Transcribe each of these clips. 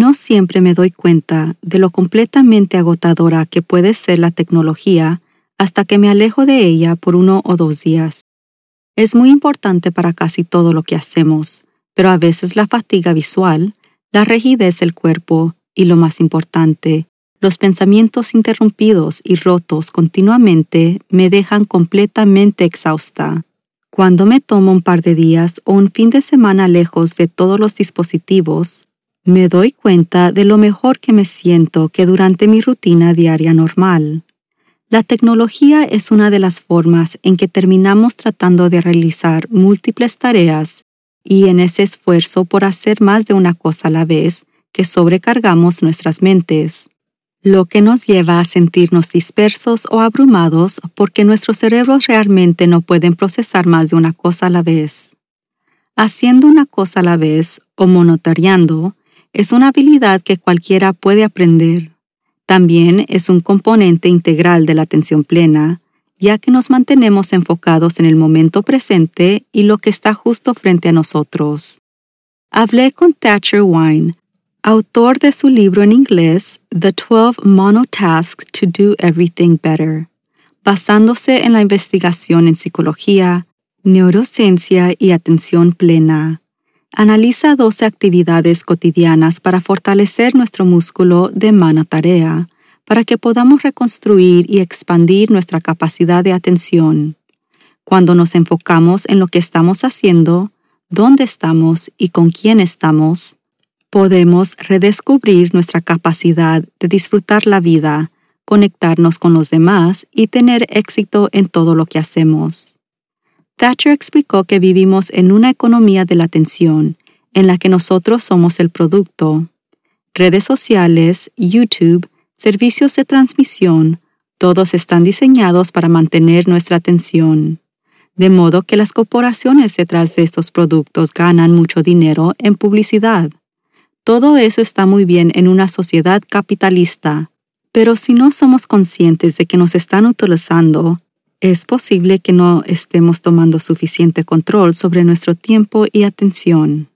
No siempre me doy cuenta de lo completamente agotadora que puede ser la tecnología hasta que me alejo de ella por uno o dos días. Es muy importante para casi todo lo que hacemos, pero a veces la fatiga visual, la rigidez del cuerpo y lo más importante, los pensamientos interrumpidos y rotos continuamente me dejan completamente exhausta. Cuando me tomo un par de días o un fin de semana lejos de todos los dispositivos, me doy cuenta de lo mejor que me siento que durante mi rutina diaria normal. La tecnología es una de las formas en que terminamos tratando de realizar múltiples tareas y en ese esfuerzo por hacer más de una cosa a la vez que sobrecargamos nuestras mentes, lo que nos lleva a sentirnos dispersos o abrumados porque nuestros cerebros realmente no pueden procesar más de una cosa a la vez. Haciendo una cosa a la vez o monitoreando, es una habilidad que cualquiera puede aprender. También es un componente integral de la atención plena, ya que nos mantenemos enfocados en el momento presente y lo que está justo frente a nosotros. Hablé con Thatcher Wine, autor de su libro en inglés The 12 Monotasks to Do Everything Better, basándose en la investigación en psicología, neurociencia y atención plena. Analiza 12 actividades cotidianas para fortalecer nuestro músculo de mano tarea, para que podamos reconstruir y expandir nuestra capacidad de atención. Cuando nos enfocamos en lo que estamos haciendo, dónde estamos y con quién estamos, podemos redescubrir nuestra capacidad de disfrutar la vida, conectarnos con los demás y tener éxito en todo lo que hacemos. Thatcher explicó que vivimos en una economía de la atención, en la que nosotros somos el producto. Redes sociales, YouTube, servicios de transmisión, todos están diseñados para mantener nuestra atención. De modo que las corporaciones detrás de estos productos ganan mucho dinero en publicidad. Todo eso está muy bien en una sociedad capitalista, pero si no somos conscientes de que nos están utilizando, es posible que no estemos tomando suficiente control sobre nuestro tiempo y atención.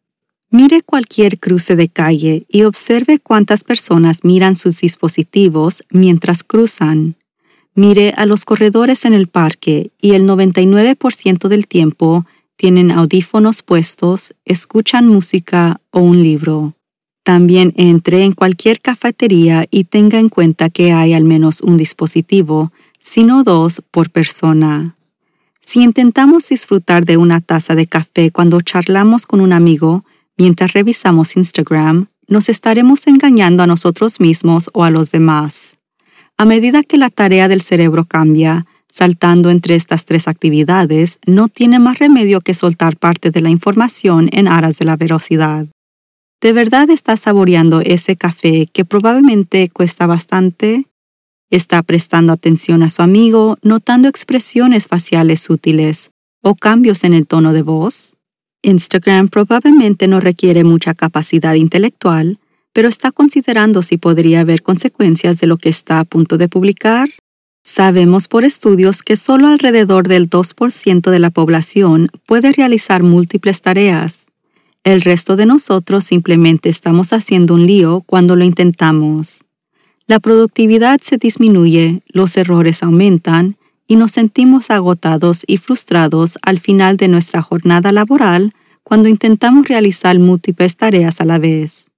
Mire cualquier cruce de calle y observe cuántas personas miran sus dispositivos mientras cruzan. Mire a los corredores en el parque y el 99% del tiempo tienen audífonos puestos, escuchan música o un libro. También entre en cualquier cafetería y tenga en cuenta que hay al menos un dispositivo sino dos por persona. Si intentamos disfrutar de una taza de café cuando charlamos con un amigo mientras revisamos Instagram, nos estaremos engañando a nosotros mismos o a los demás. A medida que la tarea del cerebro cambia, saltando entre estas tres actividades, no tiene más remedio que soltar parte de la información en aras de la velocidad. ¿De verdad está saboreando ese café que probablemente cuesta bastante? Está prestando atención a su amigo, notando expresiones faciales sutiles o cambios en el tono de voz. Instagram probablemente no requiere mucha capacidad intelectual, pero está considerando si podría haber consecuencias de lo que está a punto de publicar. Sabemos por estudios que solo alrededor del 2% de la población puede realizar múltiples tareas. El resto de nosotros simplemente estamos haciendo un lío cuando lo intentamos. La productividad se disminuye, los errores aumentan y nos sentimos agotados y frustrados al final de nuestra jornada laboral cuando intentamos realizar múltiples tareas a la vez.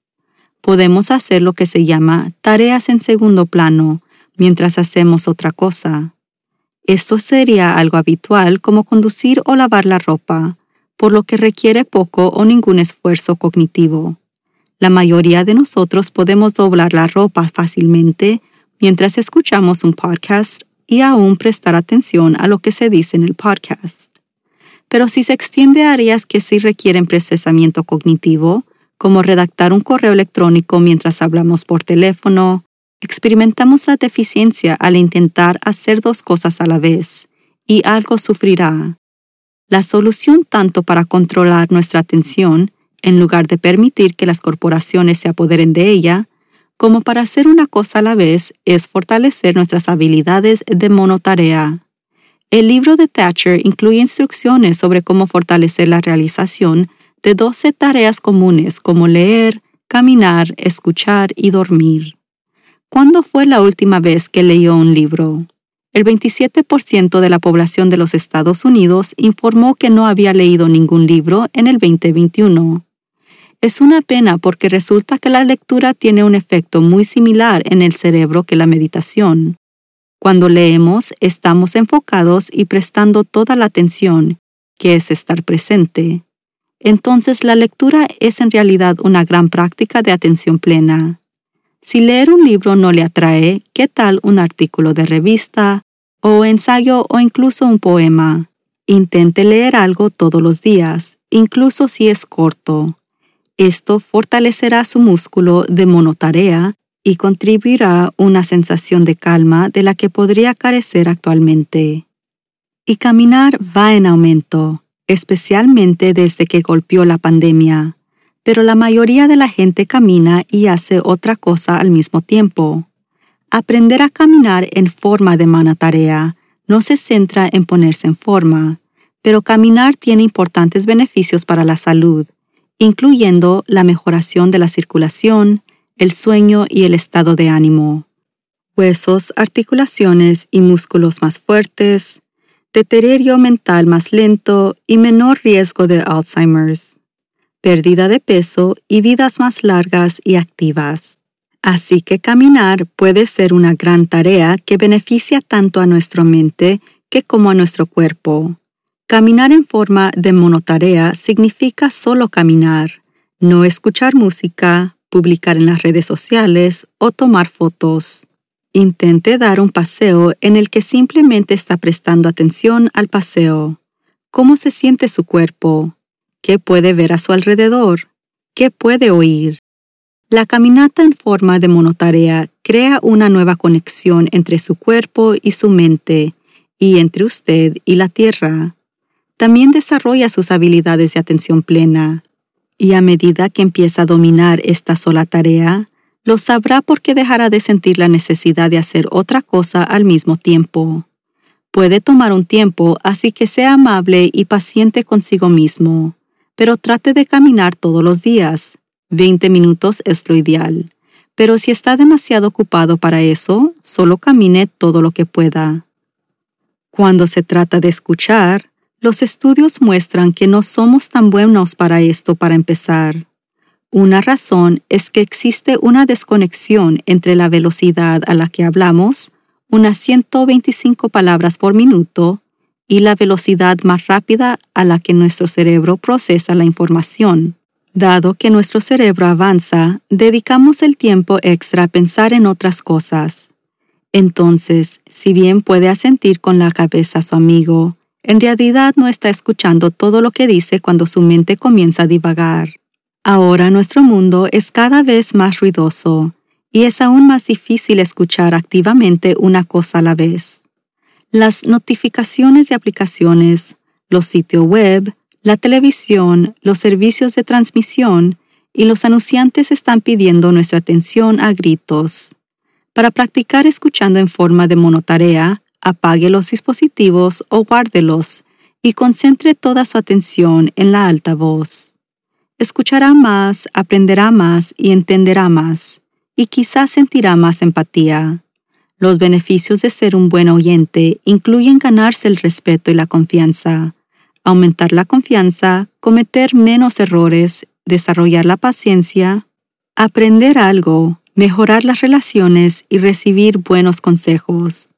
podemos hacer lo que se llama tareas en segundo plano mientras hacemos otra cosa. Esto sería algo habitual como conducir o lavar la ropa, por lo que requiere poco o ningún esfuerzo cognitivo. La mayoría de nosotros podemos doblar la ropa fácilmente mientras escuchamos un podcast y aún prestar atención a lo que se dice en el podcast. Pero si se extiende a áreas que sí requieren procesamiento cognitivo, como redactar un correo electrónico mientras hablamos por teléfono, experimentamos la deficiencia al intentar hacer dos cosas a la vez, y algo sufrirá. La solución tanto para controlar nuestra atención, en lugar de permitir que las corporaciones se apoderen de ella, como para hacer una cosa a la vez, es fortalecer nuestras habilidades de monotarea. El libro de Thatcher incluye instrucciones sobre cómo fortalecer la realización de 12 tareas comunes como leer, caminar, escuchar y dormir. ¿Cuándo fue la última vez que leyó un libro? El 27% de la población de los Estados Unidos informó que no había leído ningún libro en el 2021. Es una pena porque resulta que la lectura tiene un efecto muy similar en el cerebro que la meditación. Cuando leemos, estamos enfocados y prestando toda la atención, que es estar presente. Entonces la lectura es en realidad una gran práctica de atención plena. Si leer un libro no le atrae, ¿qué tal un artículo de revista, o ensayo o incluso un poema? Intente leer algo todos los días, incluso si es corto. Esto fortalecerá su músculo de monotarea y contribuirá una sensación de calma de la que podría carecer actualmente. Y caminar va en aumento, especialmente desde que golpeó la pandemia, pero la mayoría de la gente camina y hace otra cosa al mismo tiempo. Aprender a caminar en forma de monotarea no se centra en ponerse en forma, pero caminar tiene importantes beneficios para la salud, incluyendo la mejoración de la circulación, el sueño y el estado de ánimo, huesos, articulaciones y músculos más fuertes, deterioro mental más lento y menor riesgo de Alzheimer's, pérdida de peso y vidas más largas y activas. Así que caminar puede ser una gran tarea que beneficia tanto a nuestra mente que como a nuestro cuerpo. Caminar en forma de monotarea significa solo caminar, no escuchar música, publicar en las redes sociales o tomar fotos. Intente dar un paseo en el que simplemente está prestando atención al paseo. ¿Cómo se siente su cuerpo? ¿Qué puede ver a su alrededor? ¿Qué puede oír? La caminata en forma de monotarea crea una nueva conexión entre su cuerpo y su mente, y entre usted y la tierra también desarrolla sus habilidades de atención plena, y a medida que empieza a dominar esta sola tarea, lo sabrá porque dejará de sentir la necesidad de hacer otra cosa al mismo tiempo. Puede tomar un tiempo, así que sea amable y paciente consigo mismo, pero trate de caminar todos los días. 20 minutos es lo ideal. Pero si está demasiado ocupado para eso, solo camine todo lo que pueda. Cuando se trata de escuchar, los estudios muestran que no somos tan buenos para esto para empezar. Una razón es que existe una desconexión entre la velocidad a la que hablamos, unas 125 palabras por minuto, y la velocidad más rápida a la que nuestro cerebro procesa la información. Dado que nuestro cerebro avanza, dedicamos el tiempo extra a pensar en otras cosas. Entonces, si bien puede asentir con la cabeza a su amigo, en realidad no está escuchando todo lo que dice cuando su mente comienza a divagar. Ahora nuestro mundo es cada vez más ruidoso y es aún más difícil escuchar activamente una cosa a la vez. Las notificaciones de aplicaciones, los sitios web, la televisión, los servicios de transmisión y los anunciantes están pidiendo nuestra atención a gritos. Para practicar escuchando en forma de monotarea, apague los dispositivos o guárdelos y concentre toda su atención en la alta voz. Escuchará más, aprenderá más y entenderá más, y quizás sentirá más empatía. Los beneficios de ser un buen oyente incluyen ganarse el respeto y la confianza, aumentar la confianza, cometer menos errores, desarrollar la paciencia, aprender algo, mejorar las relaciones y recibir buenos consejos.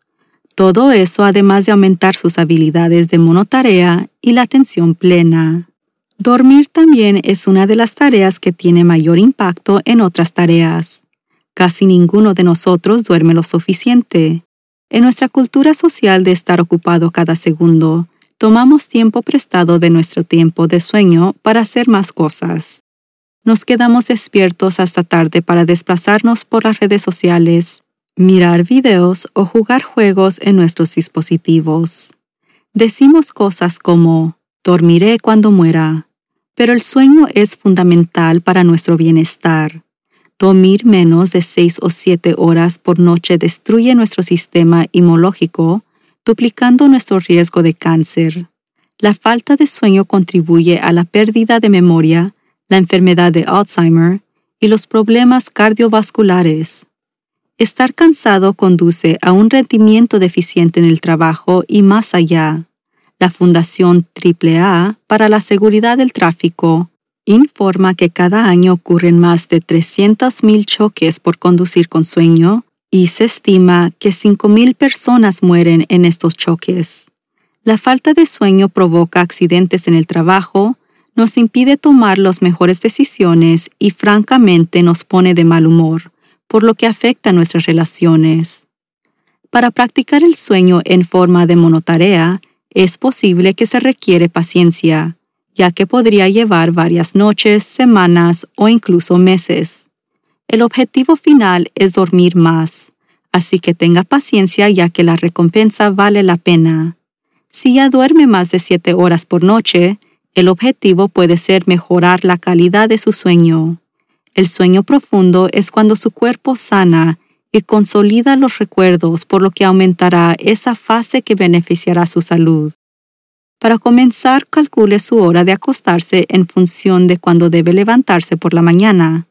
Todo eso además de aumentar sus habilidades de monotarea y la atención plena. Dormir también es una de las tareas que tiene mayor impacto en otras tareas. Casi ninguno de nosotros duerme lo suficiente. En nuestra cultura social de estar ocupado cada segundo, tomamos tiempo prestado de nuestro tiempo de sueño para hacer más cosas. Nos quedamos despiertos hasta tarde para desplazarnos por las redes sociales, mirar videos o jugar juegos en nuestros dispositivos. Decimos cosas como, dormiré cuando muera, pero el sueño es fundamental para nuestro bienestar. Dormir menos de seis o siete horas por noche destruye nuestro sistema inmunológico, duplicando nuestro riesgo de cáncer. La falta de sueño contribuye a la pérdida de memoria, la enfermedad de Alzheimer y los problemas cardiovasculares. Estar cansado conduce a un rendimiento deficiente en el trabajo y más allá. La Fundación AAA para la Seguridad del Tráfico informa que cada año ocurren más de 300.000 choques por conducir con sueño y se estima que 5.000 personas mueren en estos choques. La falta de sueño provoca accidentes en el trabajo, nos impide tomar las mejores decisiones y francamente nos pone de mal humor, por lo que afecta nuestras relaciones. Para practicar el sueño en forma de monotarea, es posible que se requiere paciencia, ya que podría llevar varias noches, semanas o incluso meses. El objetivo final es dormir más, así que tenga paciencia ya que la recompensa vale la pena. Si ya duerme más de siete horas por noche, el objetivo puede ser mejorar la calidad de su sueño. El sueño profundo es cuando su cuerpo sana y consolida los recuerdos, por lo que aumentará esa fase que beneficiará su salud. Para comenzar, calcule su hora de acostarse en función de cuándo debe levantarse por la mañana.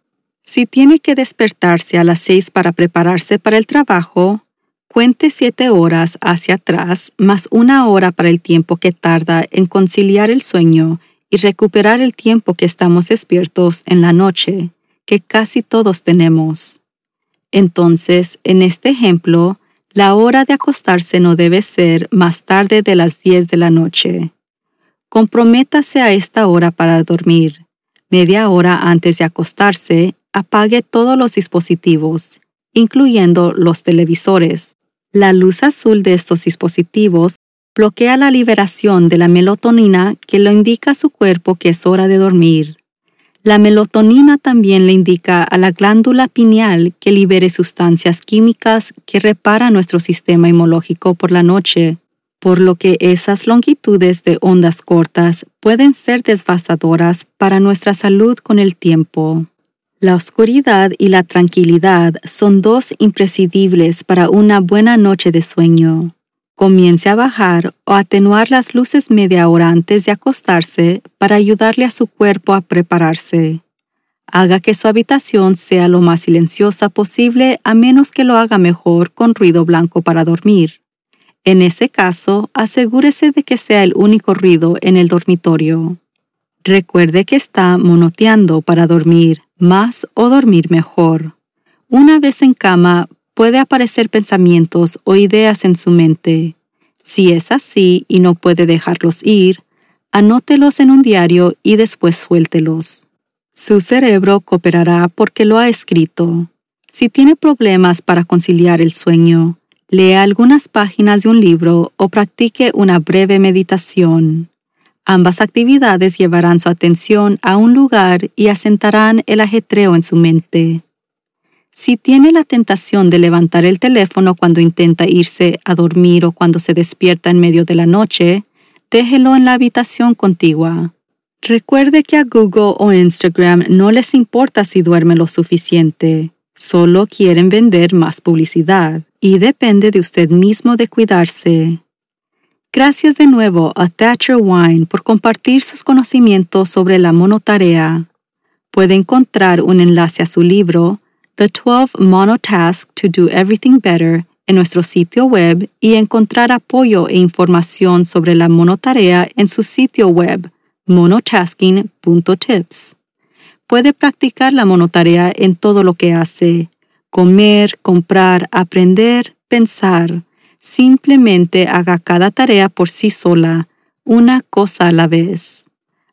Si tiene que despertarse a las seis para prepararse para el trabajo, cuente siete horas hacia atrás más una hora para el tiempo que tarda en conciliar el sueño y recuperar el tiempo que estamos despiertos en la noche, que casi todos tenemos. Entonces, en este ejemplo, la hora de acostarse no debe ser más tarde de las 10 de la noche. Comprométase a esta hora para dormir. Media hora antes de acostarse, apague todos los dispositivos, incluyendo los televisores. La luz azul de estos dispositivos bloquea la liberación de la melatonina que lo indica a su cuerpo que es hora de dormir. La melatonina también le indica a la glándula pineal que libere sustancias químicas que reparan nuestro sistema inmunológico por la noche, por lo que esas longitudes de ondas cortas pueden ser devastadoras para nuestra salud con el tiempo. La oscuridad y la tranquilidad son dos imprescindibles para una buena noche de sueño comience a bajar o atenuar las luces media hora antes de acostarse para ayudarle a su cuerpo a prepararse. Haga que su habitación sea lo más silenciosa posible a menos que lo haga mejor con ruido blanco para dormir. En ese caso, asegúrese de que sea el único ruido en el dormitorio. Recuerde que está monoteando para dormir más o dormir mejor. Una vez en cama, puede aparecer pensamientos o ideas en su mente. Si es así y no puede dejarlos ir, anótelos en un diario y después suéltelos. Su cerebro cooperará porque lo ha escrito. Si tiene problemas para conciliar el sueño, lea algunas páginas de un libro o practique una breve meditación. Ambas actividades llevarán su atención a un lugar y asentarán el ajetreo en su mente. Si tiene la tentación de levantar el teléfono cuando intenta irse a dormir o cuando se despierta en medio de la noche, déjelo en la habitación contigua. Recuerde que a Google o Instagram no les importa si duerme lo suficiente, solo quieren vender más publicidad y depende de usted mismo de cuidarse. Gracias de nuevo a Thatcher Wine por compartir sus conocimientos sobre la monotarea. Puede encontrar un enlace a su libro The 12 Monotasks to Do Everything Better en nuestro sitio web y encontrar apoyo e información sobre la monotarea en su sitio web monotasking.tips. puede practicar la monotarea en todo lo que hace. Comer, comprar, aprender, pensar. Simplemente haga cada tarea por sí sola, una cosa a la vez.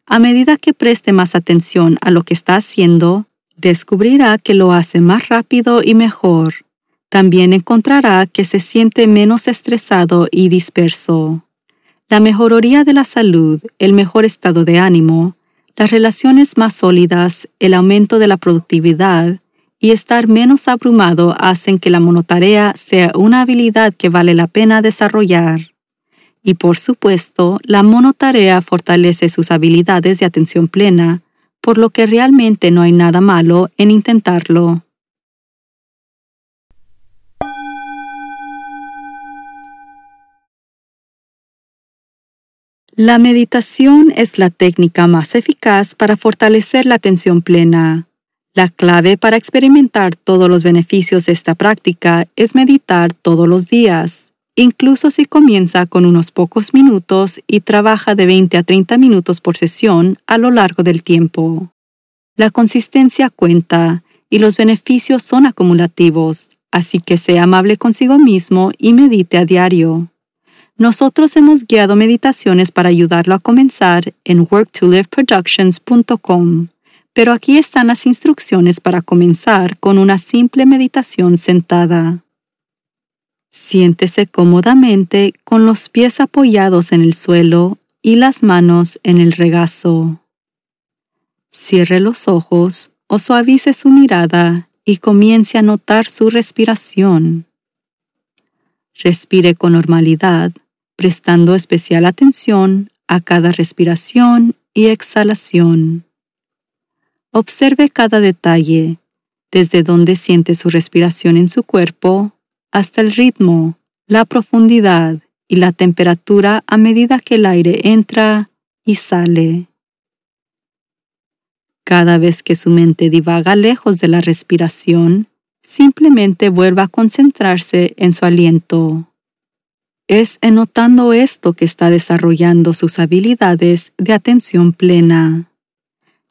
A medida que preste más atención a lo que está haciendo, descubrirá que lo hace más rápido y mejor. También encontrará que se siente menos estresado y disperso. La mejoría de la salud, el mejor estado de ánimo, las relaciones más sólidas, el aumento de la productividad y estar menos abrumado hacen que la monotarea sea una habilidad que vale la pena desarrollar. Y por supuesto, la monotarea fortalece sus habilidades de atención plena, por lo que realmente no hay nada malo en intentarlo. La meditación es la técnica más eficaz para fortalecer la atención plena. La clave para experimentar todos los beneficios de esta práctica es meditar todos los días, incluso si comienza con unos pocos minutos y trabaja de 20 a 30 minutos por sesión a lo largo del tiempo. La consistencia cuenta y los beneficios son acumulativos, así que sea amable consigo mismo y medite a diario. Nosotros hemos guiado meditaciones para ayudarlo a comenzar en worktoliveproductions.com, pero aquí están las instrucciones para comenzar con una simple meditación sentada. Siéntese cómodamente con los pies apoyados en el suelo y las manos en el regazo. Cierre los ojos o suavice su mirada y comience a notar su respiración. Respire con normalidad prestando especial atención a cada respiración y exhalación. Observe cada detalle, desde donde siente su respiración en su cuerpo hasta el ritmo, la profundidad y la temperatura a medida que el aire entra y sale. Cada vez que su mente divaga lejos de la respiración, simplemente vuelva a concentrarse en su aliento. Es en notando esto que está desarrollando sus habilidades de atención plena.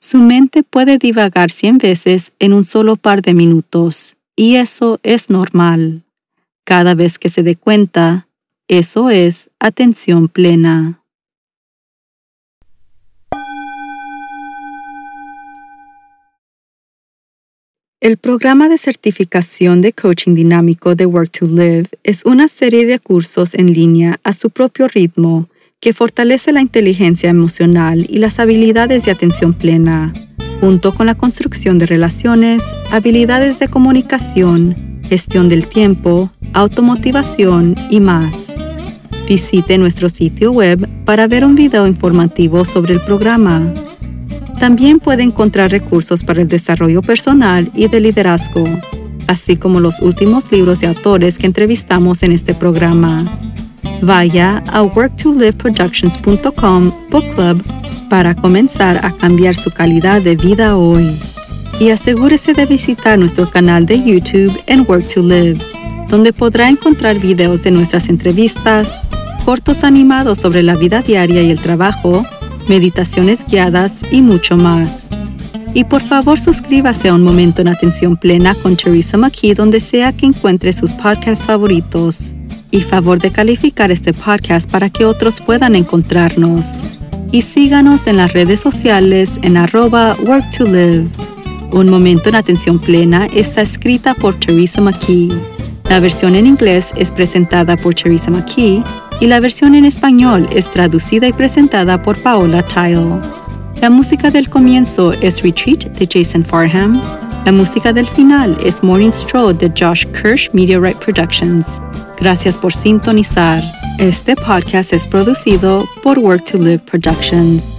Su mente puede divagar cien veces en un solo par de minutos, y eso es normal. Cada vez que se dé cuenta, eso es atención plena. El programa de certificación de coaching dinámico de Work to Live es una serie de cursos en línea a su propio ritmo que fortalece la inteligencia emocional y las habilidades de atención plena, junto con la construcción de relaciones, habilidades de comunicación, gestión del tiempo, automotivación y más. Visite nuestro sitio web para ver un video informativo sobre el programa. También puede encontrar recursos para el desarrollo personal y de liderazgo, así como los últimos libros de autores que entrevistamos en este programa. Vaya a worktoliveproductions.com Book Club para comenzar a cambiar su calidad de vida hoy. Y asegúrese de visitar nuestro canal de YouTube en Work to Live, donde podrá encontrar videos de nuestras entrevistas, cortos animados sobre la vida diaria y el trabajo, meditaciones guiadas y mucho más. Y por favor suscríbase a Un Momento en Atención Plena con Teresa McKee donde sea que encuentre sus podcasts favoritos. Y favor de calificar este podcast para que otros puedan encontrarnos. Y síganos en las redes sociales en arroba work to live. Un Momento en Atención Plena está escrita por Teresa McKee. La versión en inglés es presentada por Teresa McKee y la versión en español es traducida y presentada por Paola Tile. La música del comienzo es Retreat de Jason Farham. La música del final es Morning Stroll de Josh Kirsch Right Productions. Gracias por sintonizar. Este podcast es producido por Work to Live Productions.